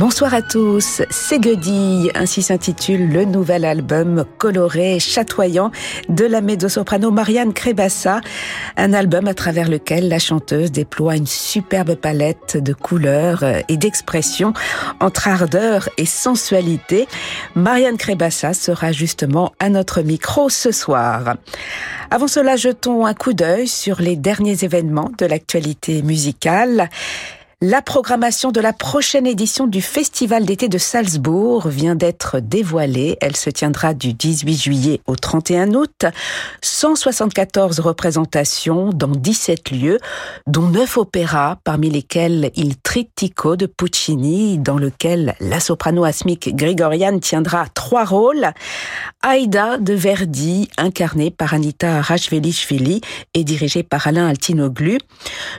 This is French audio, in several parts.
Bonsoir à tous, c'est Guedille, ainsi s'intitule le nouvel album coloré, chatoyant de la mezzo-soprano Marianne Crébassa, un album à travers lequel la chanteuse déploie une superbe palette de couleurs et d'expressions entre ardeur et sensualité. Marianne Crébassa sera justement à notre micro ce soir. Avant cela, jetons un coup d'œil sur les derniers événements de l'actualité musicale. La programmation de la prochaine édition du Festival d'été de Salzbourg vient d'être dévoilée. Elle se tiendra du 18 juillet au 31 août. 174 représentations dans 17 lieux, dont 9 opéras, parmi lesquels Il Trittico de Puccini, dans lequel la soprano asmique Grigorian tiendra trois rôles. Aïda de Verdi, incarnée par Anita Rajvelishvili et dirigée par Alain Altinoglu.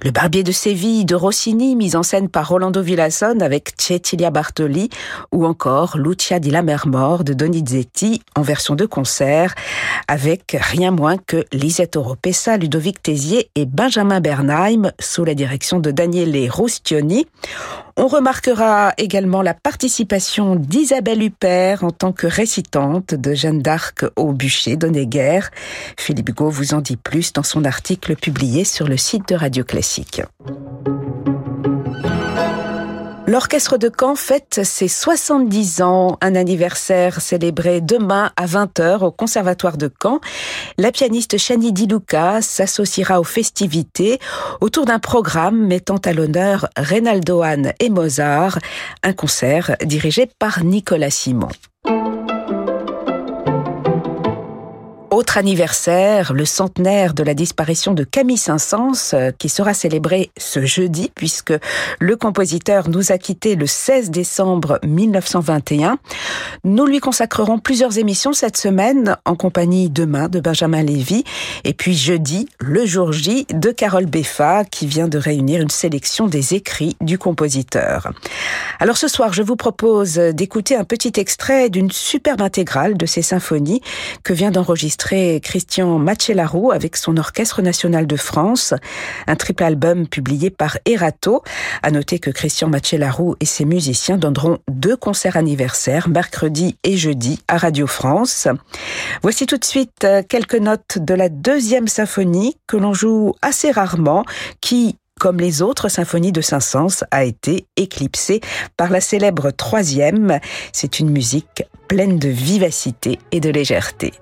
Le Barbier de Séville de Rossini, en scène par Rolando Villasson avec Cecilia Bartoli ou encore Lucia di Lammermoor de Donizetti en version de concert avec rien moins que Lisette Oropesa, Ludovic Tézier et Benjamin Bernheim sous la direction de Daniele Roustioni. On remarquera également la participation d'Isabelle Huppert en tant que récitante de Jeanne d'Arc au bûcher d'Onéguer. Philippe Hugo vous en dit plus dans son article publié sur le site de Radio Classique. L'Orchestre de Caen fête ses 70 ans, un anniversaire célébré demain à 20h au Conservatoire de Caen. La pianiste Shani Di Luca s'associera aux festivités autour d'un programme mettant à l'honneur Reynaldo Hahn et Mozart, un concert dirigé par Nicolas Simon. Autre anniversaire, le centenaire de la disparition de Camille Saint-Saëns, euh, qui sera célébré ce jeudi, puisque le compositeur nous a quittés le 16 décembre 1921. Nous lui consacrerons plusieurs émissions cette semaine, en compagnie demain de Benjamin Lévy, et puis jeudi, le jour J, de Carole Beffa, qui vient de réunir une sélection des écrits du compositeur. Alors ce soir, je vous propose d'écouter un petit extrait d'une superbe intégrale de ces symphonies que vient d'enregistrer Christian Machelarou avec son Orchestre National de France, un triple album publié par Erato. À noter que Christian Machelarou et ses musiciens donneront deux concerts anniversaires, mercredi et jeudi, à Radio France. Voici tout de suite euh, quelques notes de la deuxième symphonie que l'on joue assez rarement, qui, comme les autres symphonies de Saint-Saëns, a été éclipsée par la célèbre troisième. C'est une musique pleine de vivacité et de légèreté.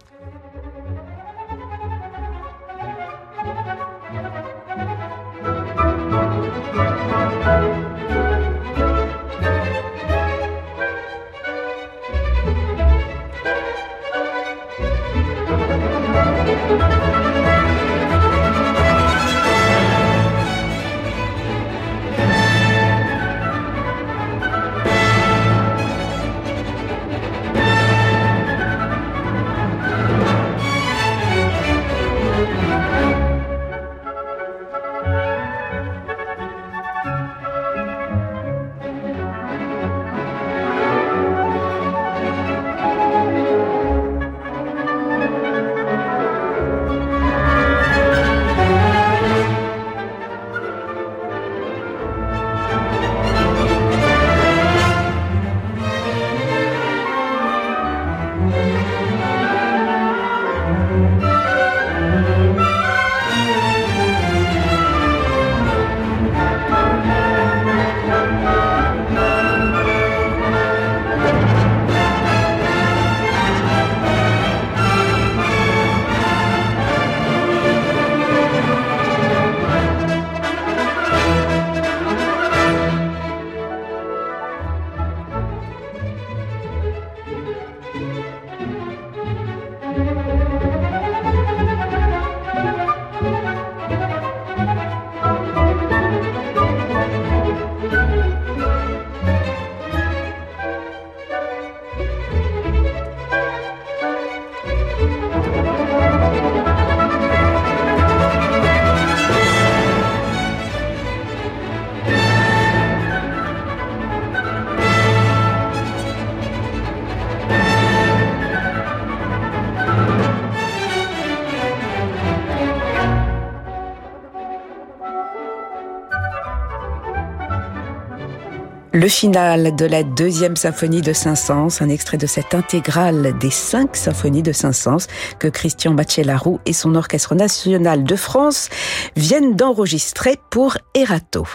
Le final de la deuxième symphonie de Saint-Saëns, un extrait de cette intégrale des cinq symphonies de Saint-Saëns que Christian Bachelarou et son Orchestre national de France viennent d'enregistrer pour Erato.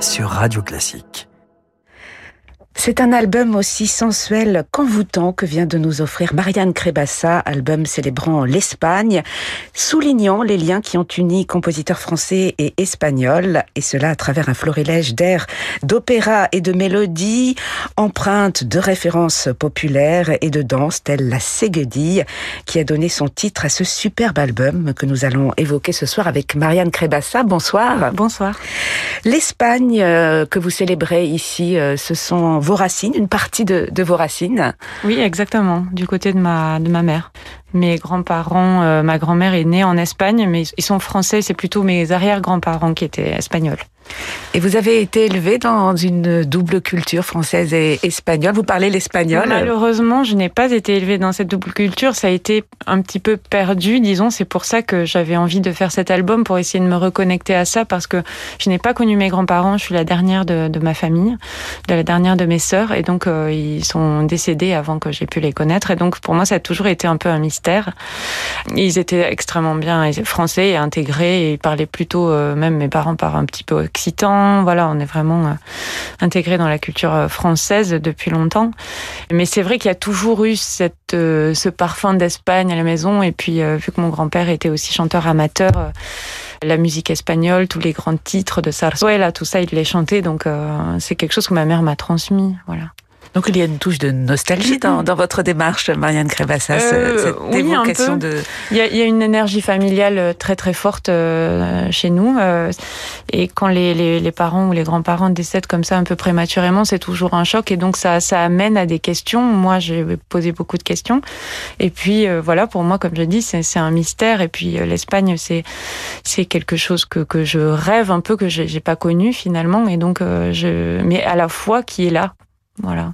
Sur Radio Classique. C'est un album aussi sensuel qu'envoûtant que vient de nous offrir Marianne Crébassa, album célébrant l'Espagne, soulignant les liens qui ont uni compositeurs français et espagnols, et cela à travers un florilège d'airs, d'opéra et de mélodies, empreintes de références populaires et de danse, telle la Séguedille, qui a donné son titre à ce superbe album que nous allons évoquer ce soir avec Marianne Crébassa. Bonsoir. Bonsoir. L'Espagne euh, que vous célébrez ici, euh, ce sont vos racines, une partie de, vos racines. Oui, exactement, du côté de ma, de ma mère. Mes grands-parents, euh, ma grand-mère est née en Espagne, mais ils sont français, c'est plutôt mes arrière-grands-parents qui étaient espagnols. Et vous avez été élevé dans une double culture française et espagnole. Vous parlez l'espagnol Malheureusement, je n'ai pas été élevée dans cette double culture. Ça a été un petit peu perdu, disons. C'est pour ça que j'avais envie de faire cet album, pour essayer de me reconnecter à ça, parce que je n'ai pas connu mes grands-parents. Je suis la dernière de, ma famille, de la dernière de mes sœurs. Et donc, euh, ils sont décédés avant que j'ai pu les connaître. Et donc, pour moi, ça a toujours été un peu un mystère. Ils étaient extrêmement bien français et intégrés. Et ils parlaient plutôt, euh, même mes parents parlent un petit peu Voilà, on est vraiment euh, intégré dans la culture euh, française depuis longtemps. Mais c'est vrai qu'il y a toujours eu cette, euh, ce parfum d'Espagne à la maison. Et puis, vu que mon grand-père était aussi chanteur amateur, la musique espagnole, tous les grands titres de Sarzuela, tout ça, il les chantait. Donc, c'est quelque chose que ma mère m'a transmis. Voilà. Donc il y a une touche de nostalgie dans, dans votre démarche, Marianne Crébassas, euh, cette oui, évocation de... Il y, a, il y, a, une énergie familiale euh, très très forte euh, chez nous. Euh, et quand les, les, les, parents ou les grands-parents décèdent comme ça un peu prématurément, c'est toujours un choc. Et donc ça, ça amène à des questions. Moi, j'ai posé beaucoup de questions. Et puis voilà, pour moi, comme je dis, c'est un mystère. Et puis l'Espagne, c'est c'est quelque chose que, que je rêve un peu, que j'ai pas connu finalement. Et donc, je... mais à la fois qui est là. Voilà.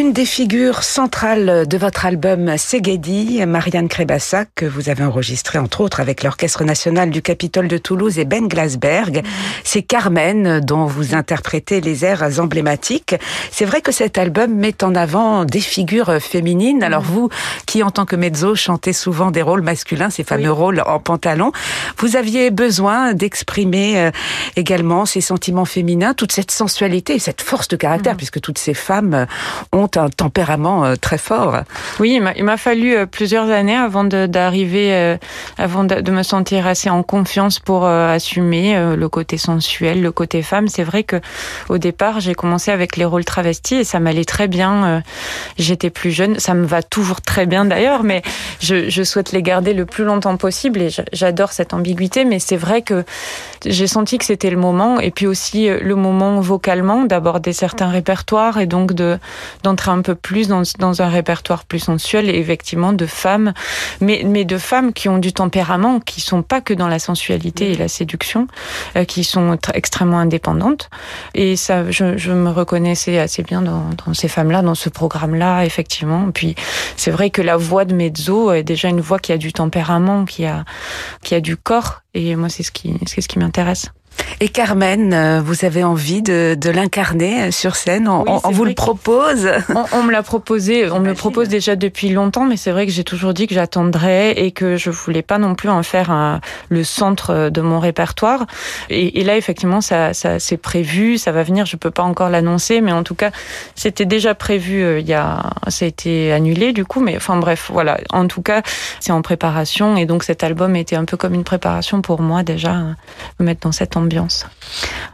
Une des figures centrales de votre album Segedi, Marianne Crébassa, que vous avez enregistré entre autres avec l'Orchestre national du Capitole de Toulouse et Ben Glasberg, c'est Carmen dont vous interprétez les airs emblématiques. C'est vrai que cet album met en avant des figures féminines. Alors vous, qui en tant que mezzo chantez souvent des rôles masculins, ces fameux rôles en pantalon, vous aviez besoin d'exprimer euh, également ces sentiments féminins, toute cette sensualité et cette force de caractère, mm. puisque toutes ces femmes ont un tempérament euh, très fort. Oui, il m'a fallu euh, plusieurs années avant d'arriver, euh, avant de me sentir assez en confiance pour assumer le côté sensuel, le côté femme. C'est vrai que au départ, j'ai commencé avec les rôles travestis et ça m'allait très bien. J'étais plus jeune, ça me va toujours très bien d'ailleurs, mais je, souhaite les garder le plus longtemps possible et j'adore cette ambiguïté. Mais c'est vrai que j'ai senti que c'était le moment et puis aussi le moment vocalement d'aborder certains répertoires et donc de un peu plus dans, dans, un répertoire plus sensuel et effectivement de femmes, mais, mais de femmes qui ont du tempérament, qui sont pas que dans la sensualité et la séduction, euh, qui sont extrêmement indépendantes. Et ça, je, je me reconnaissais assez bien dans, dans ces femmes-là, dans ce programme-là, effectivement. Puis c'est vrai que la voix de Mezzo est déjà une voix qui a du tempérament, qui a, qui a du corps. Et moi, c'est ce qui, c'est ce qui m'intéresse. Et Carmen, euh, vous avez envie de, de l'incarner euh, sur scène? On, on vous le propose? On, me l'a proposé, on me le propose déjà depuis longtemps, mais c'est vrai que j'ai toujours dit que j'attendrais et que je voulais pas non plus en faire un, le centre de mon répertoire. Et, et là, effectivement, ça, ça c'est prévu, ça va venir. Je peux pas encore l'annoncer, mais en tout cas, c'était déjà prévu. Euh, il y a, ça a été annulé du coup, mais enfin bref, voilà. En tout cas, c'est en préparation et donc cet album était un peu comme une préparation pour moi déjà, me mettre dans cette ambiance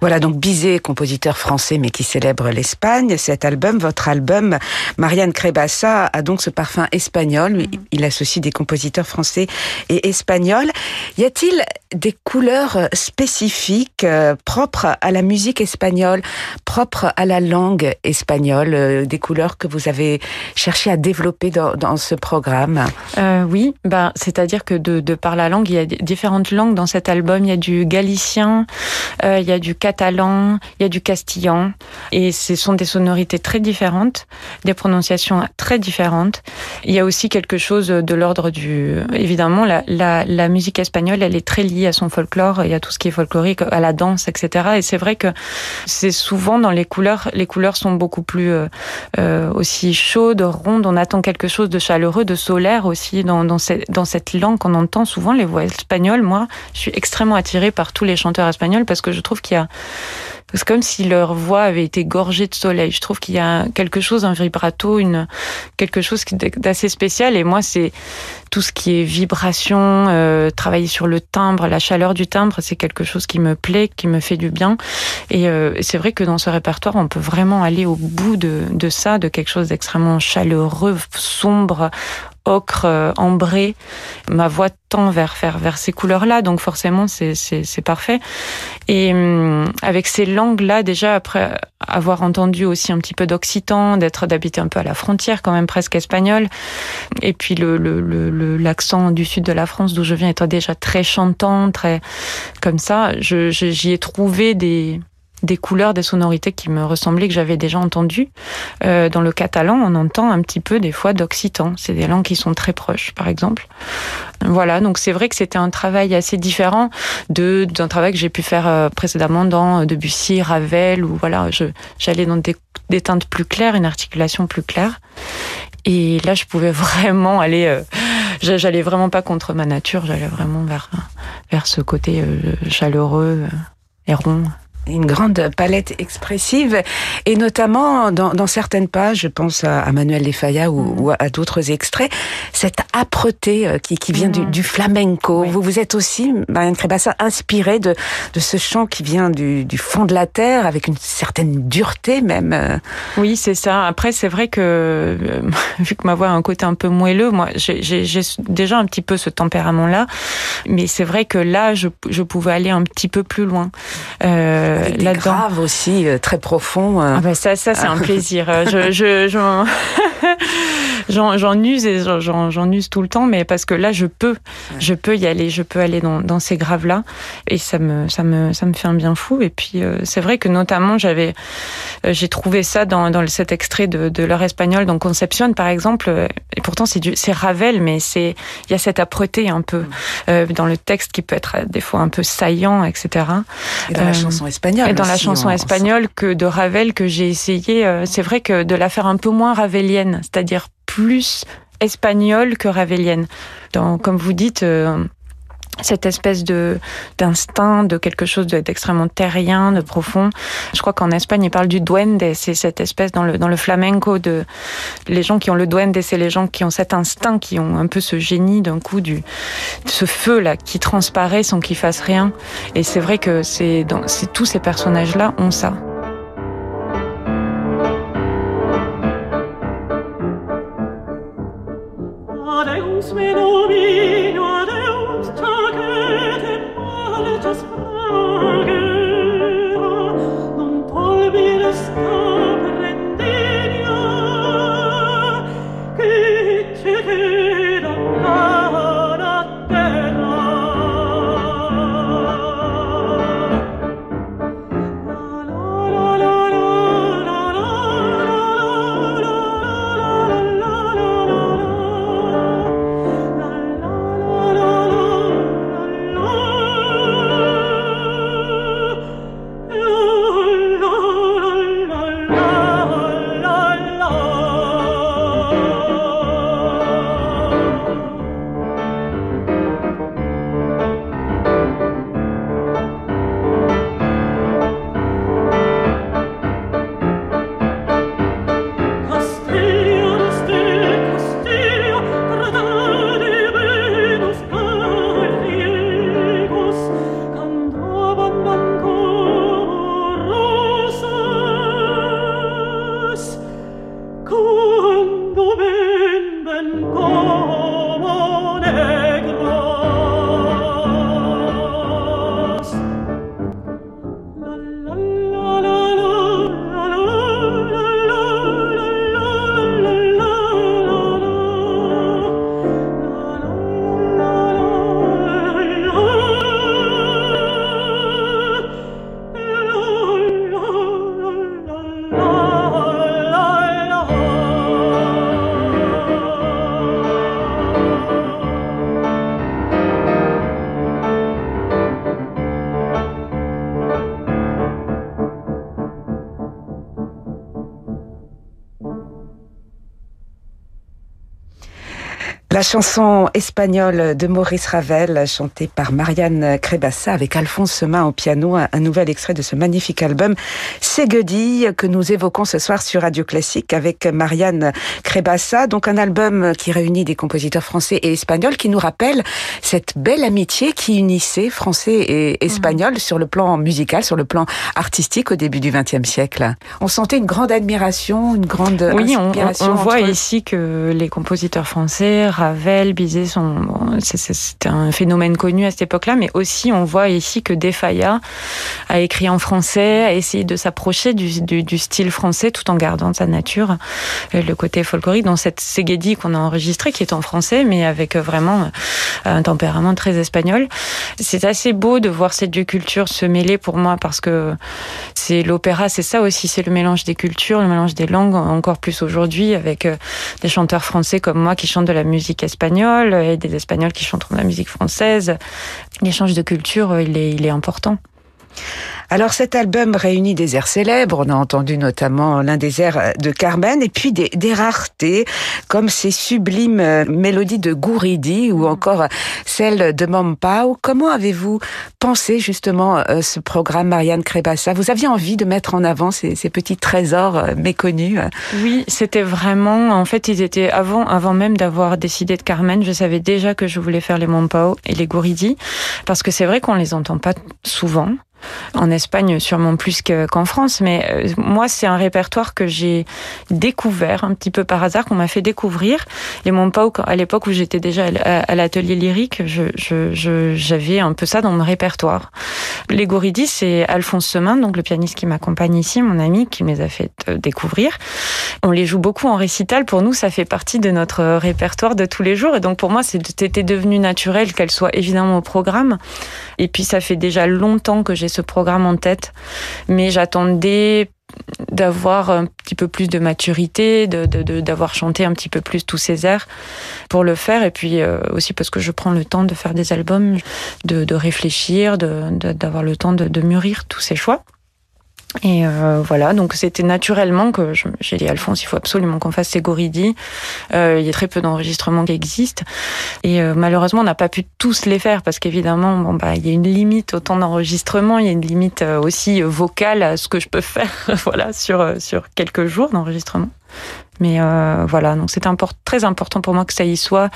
voilà donc Bizet, compositeur français mais qui célèbre l'Espagne. Cet album, votre album, Marianne Crébassa, a donc ce parfum espagnol. mm-hmm. Il associe des compositeurs français et espagnols. Y a-t-il des couleurs spécifiques euh, propres à la musique espagnole, propres à la langue espagnole, euh, des couleurs que vous avez cherché à développer dans, ce programme? Euh, Oui, bah, c'est-à-dire que de, de par la langue, il y a différentes langues dans cet album. Il y a du galicien, euh, il y a du catalan, il y a du castillan, et ce sont des sonorités très différentes, des prononciations très différentes. Il y a aussi quelque chose de l'ordre du... Évidemment, la, musique espagnole, elle est très liée à son folklore, y a tout ce qui est folklorique, à la danse, etc. Et c'est vrai que c'est souvent dans les couleurs, les couleurs sont beaucoup plus euh, euh aussi chaudes, rondes, on attend quelque chose de chaleureux, de solaire aussi dans, dans, cette, dans cette langue qu'on entend souvent, les voix espagnoles. Moi, je suis extrêmement attirée par tous les chanteurs espagnols parce que je trouve qu'il y a c'est comme si leur voix avait été gorgée de soleil. Je trouve qu'il y a quelque chose, un vibrato, une quelque chose d'assez spécial. Et moi, c'est tout ce qui est vibration, euh, travailler sur le timbre, la chaleur du timbre, c'est quelque chose qui me plaît, qui me fait du bien. Et euh, c'est vrai que dans ce répertoire, on peut vraiment aller au bout de, de ça, de quelque chose d'extrêmement chaleureux, sombre, ocre, euh, ambré. Ma voix tend vers, vers, vers ces couleurs-là, donc forcément c'est, parfait. Et hum, avec ces langues-là, déjà après avoir entendu aussi un petit peu d'occitan, d'être d'habiter un peu à la frontière, quand même presque espagnol, et puis le, le, le, l'accent du sud de la France d'où je viens étant déjà très chantant, très comme ça, j'y ai trouvé des des couleurs, des sonorités qui me ressemblaient, que j'avais déjà entendues. Euh, dans le catalan, on entend un petit peu des fois d'occitan. C'est des langues qui sont très proches, par exemple. Voilà, donc c'est vrai que c'était un travail assez différent de d'un travail que j'ai pu faire euh, précédemment dans Debussy, Ravel, où voilà, j'allais dans des, des teintes plus claires, une articulation plus claire. Et là, je pouvais vraiment aller. Euh, j'allais vraiment pas contre ma nature. J'allais vraiment vers vers ce côté euh, chaleureux et rond une grande palette expressive et notamment dans, dans certaines pages, je pense à, Manuel Lefaya ou, mm. ou à d'autres extraits, cette âpreté euh, qui, qui vient du, mm. du, flamenco. Vous vous êtes aussi, Marianne Crébassa, inspirée de, de ce chant qui vient du, du, fond de la terre avec une certaine dureté même. Euh. Oui, c'est ça. Après, c'est vrai que euh, vu que ma voix a un côté un peu moelleux, moi, j'ai déjà un petit peu ce tempérament-là, mais c'est vrai que là, je, je pouvais aller un petit peu plus loin. Euh, là-dedans. grave aussi, très profond. Ah bah ça, ça c'est un plaisir. je, je, j'en use et j'en use tout le temps, mais parce que là, je peux, je peux y aller, je peux aller dans, dans ces graves-là, et ça me, ça me, ça me fait un bien fou. Et puis, euh, c'est vrai que notamment, j'avais, euh, j'ai trouvé ça dans, dans cet extrait de, de l'heure espagnole, dans Concepción, par exemple. Et pourtant, c'est c'est Ravel, mais c'est, il y a cette âpreté un peu euh, dans le texte qui peut être des fois un peu saillant, etc. Et dans la chanson espagnole. Et dans la chanson espagnole que de Ravel que j'ai essayé. c'est vrai que de la faire un peu moins ravelienne, c'est-à-dire plus espagnole que ravelienne. Donc, comme vous dites, euh, cette espèce de d'instinct, de quelque chose d'extrêmement terrien, de profond. Je crois qu'en Espagne, ils parlent du duende. C'est cette espèce dans le dans le flamenco de les gens qui ont le duende, c'est les gens qui ont cet instinct, qui ont un peu ce génie d'un coup du ce feu là qui transparaît sans qu'ils fassent rien. Et c'est vrai que c'est dans tous ces personnages là ont ça. La chanson espagnole de Maurice Ravel, chantée par Marianne Crébassa avec Alphonse Semain au piano, un nouvel extrait de ce magnifique album Ségudille que nous évoquons ce soir sur Radio Classique avec Marianne Crébassa. Donc un album qui réunit des compositeurs français et espagnols qui nous rappelle cette belle amitié qui unissait français et espagnol mmh. sur le plan musical, sur le plan artistique au début du XXe siècle. On sentait une grande admiration, une grande oui, inspiration. On, on voit ici que les compositeurs français Ravel, Bizet sont, c'était un phénomène connu à cette époque-là, mais aussi on voit ici que Defaya a écrit en français, a essayé de s'approcher du, style français tout en gardant sa nature, le côté folklorique dans cette Segedi qu'on a enregistrée qui est en français, mais avec vraiment un tempérament très espagnol. C'est assez beau de voir ces deux cultures se mêler pour moi parce que c'est l'opéra, c'est ça aussi, c'est le mélange des cultures, le mélange des langues, encore plus aujourd'hui avec euh, des chanteurs français comme moi qui chantent de la musique espagnole et des Espagnols qui chantent de la musique française. L'échange de culture, il est important. Alors cet album réunit des airs célèbres, on a entendu notamment l'un des airs de Carmen, et puis des, raretés, comme ces sublimes euh, mélodies de Gouridi ou encore celles de Mampao. Comment avez-vous pensé justement euh, ce programme Marianne Crébassa Vous aviez envie de mettre en avant ces, petits trésors euh, méconnus Oui, c'était vraiment, en fait, ils étaient avant, avant même d'avoir décidé de Carmen, je savais déjà que je voulais faire les Mampao et les Gouridi, parce que c'est vrai qu'on les entend pas souvent. En Espagne, sûrement plus qu'en France, mais euh, moi, c'est un répertoire que j'ai découvert un petit peu par hasard, qu'on m'a fait découvrir. Et mon à l'époque où j'étais déjà à l'atelier lyrique, j'avais un peu ça dans mon répertoire. Les Gouridi, c'est Alphonse Semin, donc le pianiste qui m'accompagne ici, mon ami, qui me les a fait euh, découvrir. On les joue beaucoup en récital. Pour nous, ça fait partie de notre répertoire de tous les jours. Et donc, pour moi, c'était devenu naturel qu'elle soit évidemment au programme. Et puis, ça fait déjà longtemps que j'ai ce programme en tête. Mais j'attendais d'avoir un petit peu plus de maturité, d'avoir de, chanté un petit peu plus tous ces airs pour le faire. Et puis euh, aussi parce que je prends le temps de faire des albums, de, réfléchir, d'avoir le temps de, mûrir tous ces choix. Et euh, voilà, donc c'était naturellement que j'ai dit Alphonse, il faut absolument qu'on fasse ces Goridi. Euh, il y a très peu d'enregistrements qui existent et euh, malheureusement on n'a pas pu tous les faire parce qu'évidemment bon bah il y a une limite au temps d'enregistrement, il y a une limite euh, aussi vocale à ce que je peux faire voilà sur sur quelques jours d'enregistrement. Mais euh, voilà, donc c'est très important pour moi que ça y soit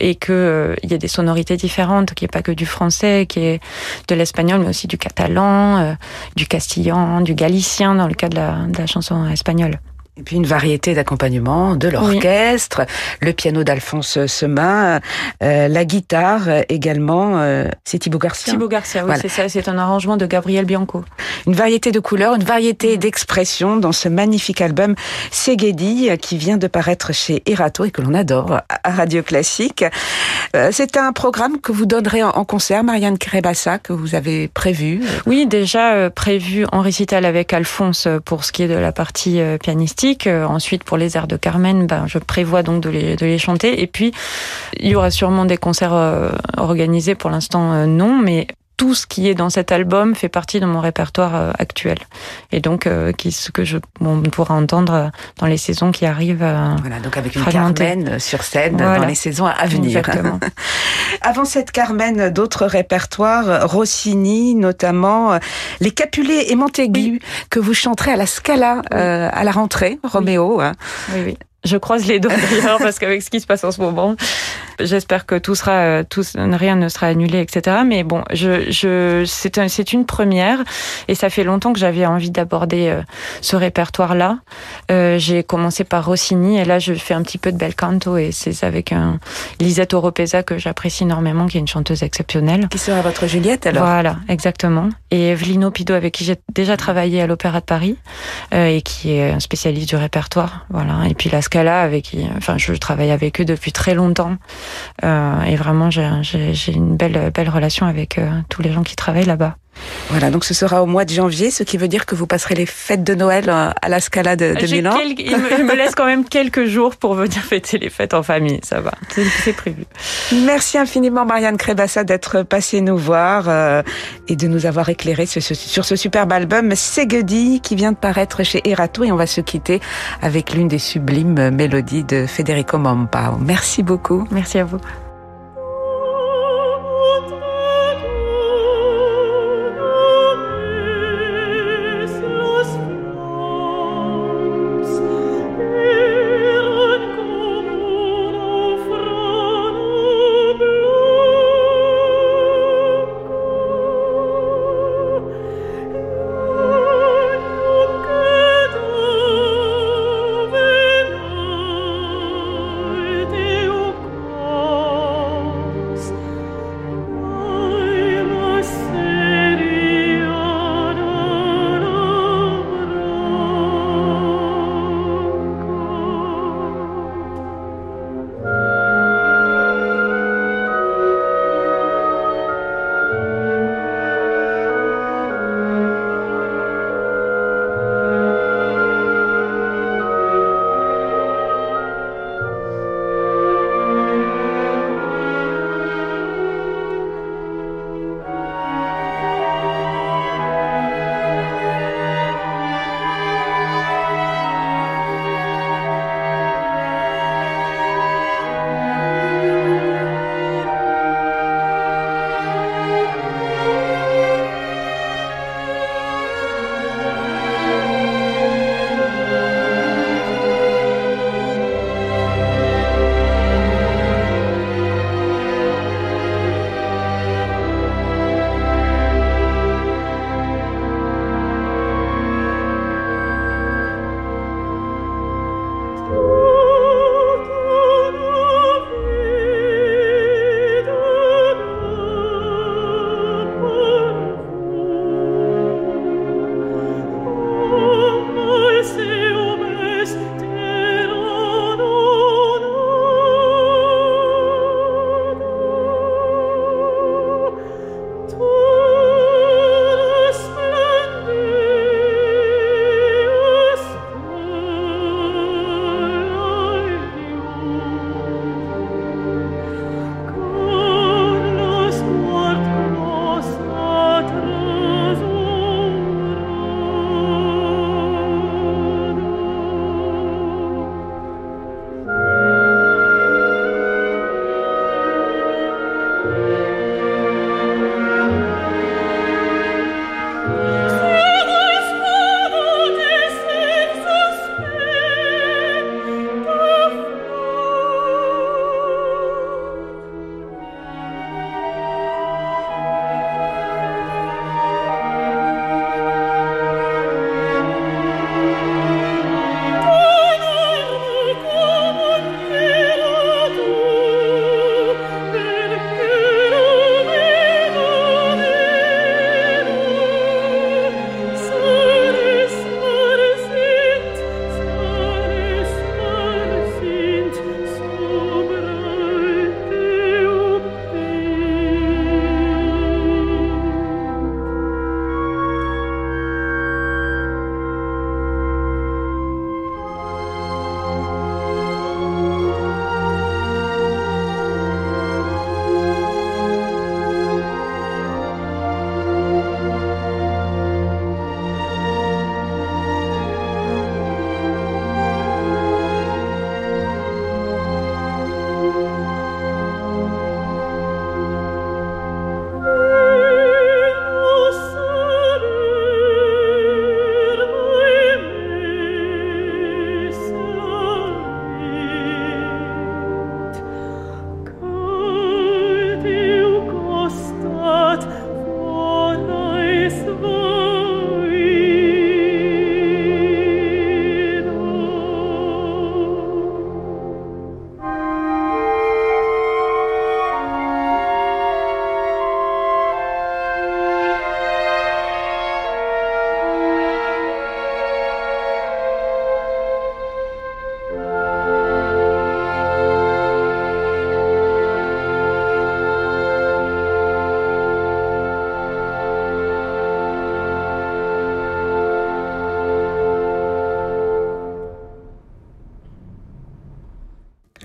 et qu'il euh, y ait des sonorités différentes, qu'il n'y ait pas que du français, qu'il y ait de l'espagnol, mais aussi du catalan, euh, du castillan, du galicien dans le cas de la chanson espagnole. Et puis une variété d'accompagnement, de l'orchestre, le piano d'Alphonse Semin, euh, la guitare également, euh, c'est Thibaut Garcia. Thibaut Garcia, oui, c'est ça, c'est un arrangement de Gabriel Bianco. Une variété de couleurs, une variété d'expressions dans ce magnifique album Segedi qui vient de paraître chez Erato et que l'on adore à Radio Classique. Euh, c'est un programme que vous donnerez en concert, Marianne Crébassa, que vous avez prévu. Oui, déjà prévu en récital avec Alphonse pour ce qui est de la partie pianistique euh, ensuite, pour les airs de Carmen, ben, je prévois donc de les, de les chanter. Et puis, il y aura sûrement des concerts euh, organisés. Pour l'instant, euh, non, mais tout ce qui est dans cet album fait partie de mon répertoire euh, actuel. Et donc, euh, qui, ce que je on pourra entendre euh, dans les saisons qui arrivent. voilà, donc avec une Carmen sur scène dans les saisons à venir. Exactement. Avant cette Carmen, d'autres répertoires, Rossini notamment, les Capulets et Montaigu, que vous chanterez à la Scala à la rentrée, Roméo. Hein. Oui, oui. Je croise les doigts d'ailleurs parce qu'avec ce qui se passe en ce moment, j'espère que tout sera, euh, tout, rien ne sera annulé, etc. Mais bon, je, je, c'est un, c'est une première et ça fait longtemps que j'avais envie d'aborder euh, ce répertoire-là. Euh, j'ai commencé par Rossini et là je fais un petit peu de bel canto et c'est avec un Lisette Oropesa que j'apprécie énormément, qui est une chanteuse exceptionnelle. Qui sera votre Juliette alors? Voilà, exactement. Et Evelino Pido avec qui j'ai déjà travaillé à l'Opéra de Paris euh, et qui est un spécialiste du répertoire. Voilà. Et puis la Scala avec enfin, je travaille avec eux depuis très longtemps. Euh, et vraiment, j'ai une belle, belle relation avec euh, tous les gens qui travaillent là-bas. Voilà, donc ce sera au mois de janvier, ce qui veut dire que vous passerez les fêtes de Noël euh, à la Scala de, de Milan. il me, laisse quand même quelques jours pour venir fêter les fêtes en famille, ça va, c'est prévu. Merci infiniment Marianne Crébassa d'être passée nous voir euh, et de nous avoir éclairé sur ce, sur ce superbe album Segedi qui vient de paraître chez Erato et on va se quitter avec l'une des sublimes mélodies de Federico Mompao. Merci beaucoup. Merci à vous.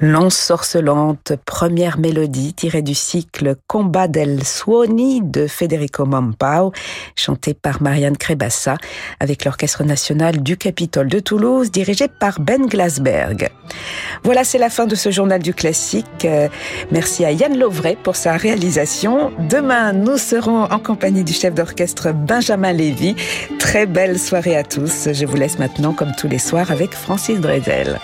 L'ensorcelante première mélodie tirée du cycle Combat del Suoni de Federico Mampao, chanté par Marianne Crébassa avec l'Orchestre national du Capitole de Toulouse dirigé par Ben Glasberg. Voilà, c'est la fin de ce journal du classique. Euh, merci à Yann Lovray pour sa réalisation. Demain, nous serons en compagnie du chef d'orchestre Benjamin Lévy. Très belle soirée à tous. Je vous laisse maintenant, comme tous les soirs, avec Francis Drezel.